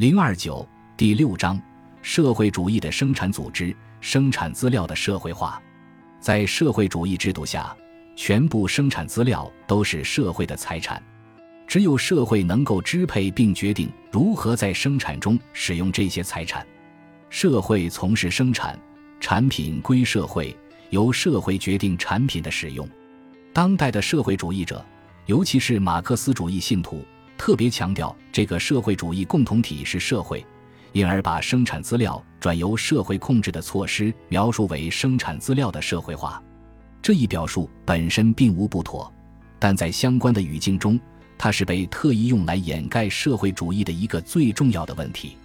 零二九第六章：社会主义的生产组织、生产资料的社会化。在社会主义制度下，全部生产资料都是社会的财产，只有社会能够支配并决定如何在生产中使用这些财产。社会从事生产，产品归社会，由社会决定产品的使用。当代的社会主义者，尤其是马克思主义信徒。特别强调这个社会主义共同体是社会，因而把生产资料转由社会控制的措施描述为生产资料的社会化。这一表述本身并无不妥，但在相关的语境中，它是被特意用来掩盖社会主义的一个最重要的问题。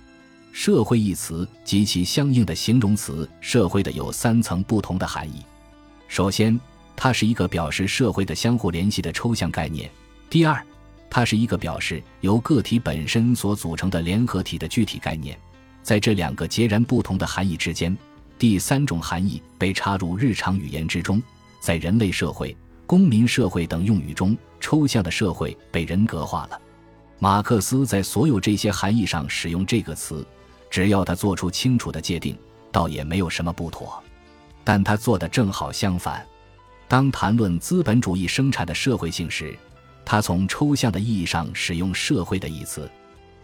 社会一词及其相应的形容词“社会”的有三层不同的含义。首先，它是一个表示社会的相互联系的抽象概念。第二，它是一个表示由个体本身所组成的联合体的具体概念，在这两个截然不同的含义之间，第三种含义被插入日常语言之中。在人类社会、公民社会等用语中，抽象的社会被人格化了。马克思在所有这些含义上使用这个词，只要他做出清楚的界定，倒也没有什么不妥。但他做的正好相反。当谈论资本主义生产的社会性时，他从抽象的意义上使用“社会”的一词，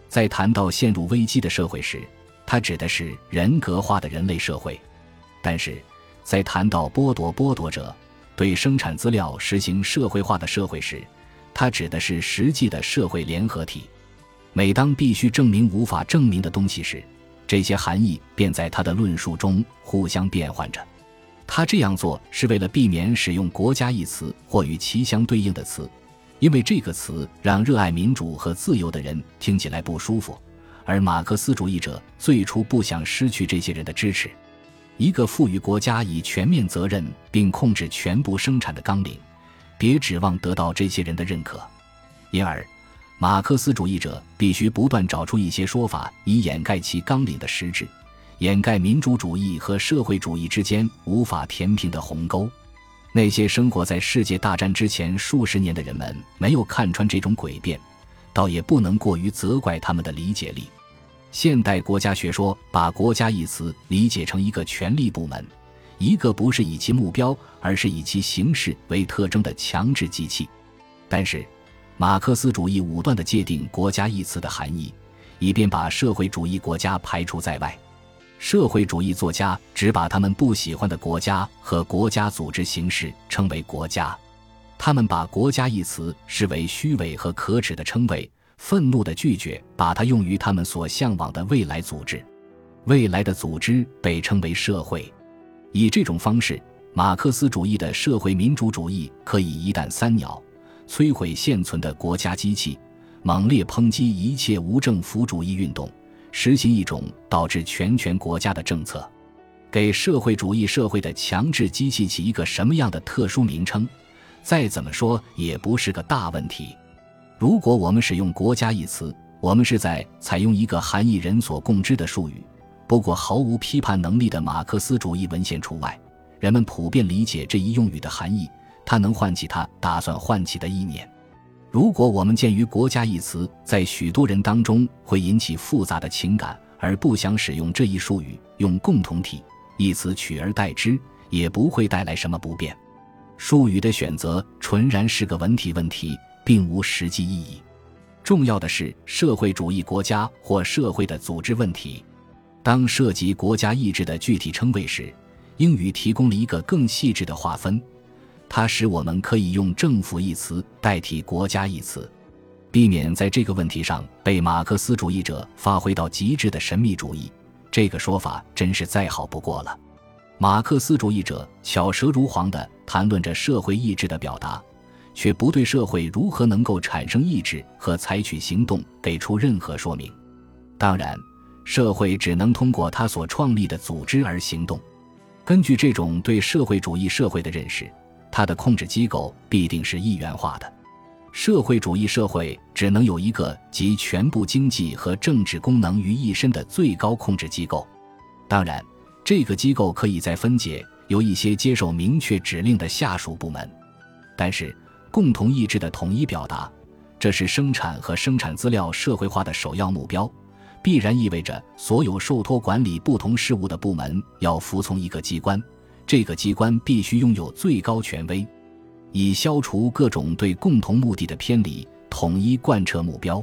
在谈到陷入危机的社会时，他指的是人格化的人类社会；但是，在谈到剥夺剥夺者对生产资料实行社会化的社会时，他指的是实际的社会联合体。每当必须证明无法证明的东西时，这些含义便在他的论述中互相变换着。他这样做是为了避免使用“国家”一词或与其相对应的词。因为这个词让热爱民主和自由的人听起来不舒服，而马克思主义者最初不想失去这些人的支持。一个赋予国家以全面责任并控制全部生产的纲领，别指望得到这些人的认可。因而，马克思主义者必须不断找出一些说法以掩盖其纲领的实质，掩盖民主主义和社会主义之间无法填平的鸿沟。那些生活在世界大战之前数十年的人们没有看穿这种诡辩，倒也不能过于责怪他们的理解力。现代国家学说把“国家”一词理解成一个权力部门，一个不是以其目标而是以其形式为特征的强制机器。但是，马克思主义武断地界定“国家”一词的含义，以便把社会主义国家排除在外。社会主义作家只把他们不喜欢的国家和国家组织形式称为国家，他们把“国家”一词视为虚伪和可耻的称谓，愤怒地拒绝把它用于他们所向往的未来组织。未来的组织被称为社会。以这种方式，马克思主义的社会民主主义可以一弹三鸟，摧毁现存的国家机器，猛烈抨击一切无政府主义运动。实行一种导致全权国家的政策，给社会主义社会的强制机器起一个什么样的特殊名称，再怎么说也不是个大问题。如果我们使用“国家”一词，我们是在采用一个含义人所共知的术语。不过，毫无批判能力的马克思主义文献除外，人们普遍理解这一用语的含义，它能唤起他打算唤起的意念。如果我们鉴于“国家”一词在许多人当中会引起复杂的情感，而不想使用这一术语，用“共同体”一词取而代之，也不会带来什么不便。术语的选择纯然是个文体问题，并无实际意义。重要的是社会主义国家或社会的组织问题。当涉及国家意志的具体称谓时，英语提供了一个更细致的划分。它使我们可以用“政府”一词代替“国家”一词，避免在这个问题上被马克思主义者发挥到极致的神秘主义。这个说法真是再好不过了。马克思主义者巧舌如簧地谈论着社会意志的表达，却不对社会如何能够产生意志和采取行动给出任何说明。当然，社会只能通过他所创立的组织而行动。根据这种对社会主义社会的认识。它的控制机构必定是一元化的，社会主义社会只能有一个集全部经济和政治功能于一身的最高控制机构。当然，这个机构可以再分解，由一些接受明确指令的下属部门。但是，共同意志的统一表达，这是生产和生产资料社会化的首要目标，必然意味着所有受托管理不同事务的部门要服从一个机关，这个机关必须拥有最高权威，以消除各种对共同目的的偏离，统一贯彻目标。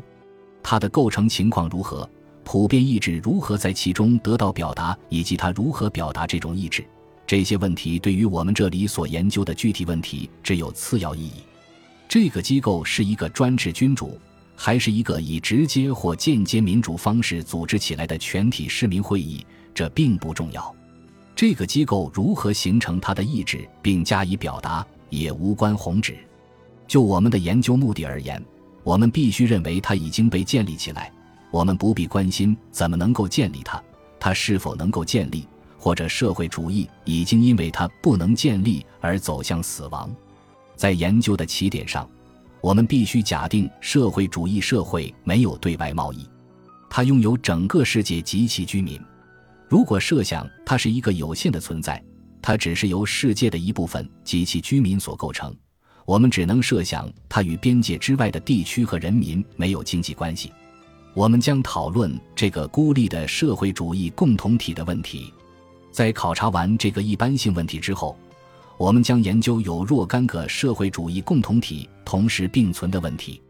它的构成情况如何？普遍意志如何在其中得到表达，以及它如何表达这种意志？这些问题对于我们这里所研究的具体问题只有次要意义。这个机构是一个专制君主，还是一个以直接或间接民主方式组织起来的全体市民会议？这并不重要。这个机构如何形成它的意志并加以表达，也无关宏旨。就我们的研究目的而言，我们必须认为它已经被建立起来。我们不必关心怎么能够建立它，它是否能够建立，或者社会主义已经因为它不能建立而走向死亡。在研究的起点上，我们必须假定社会主义社会没有对外贸易，它拥有整个世界及其居民。如果设想它是一个有限的存在，它只是由世界的一部分及其居民所构成，我们只能设想它与边界之外的地区和人民没有经济关系。我们将讨论这个孤立的社会主义共同体的问题。在考察完这个一般性问题之后，我们将研究有若干个社会主义共同体同时并存的问题。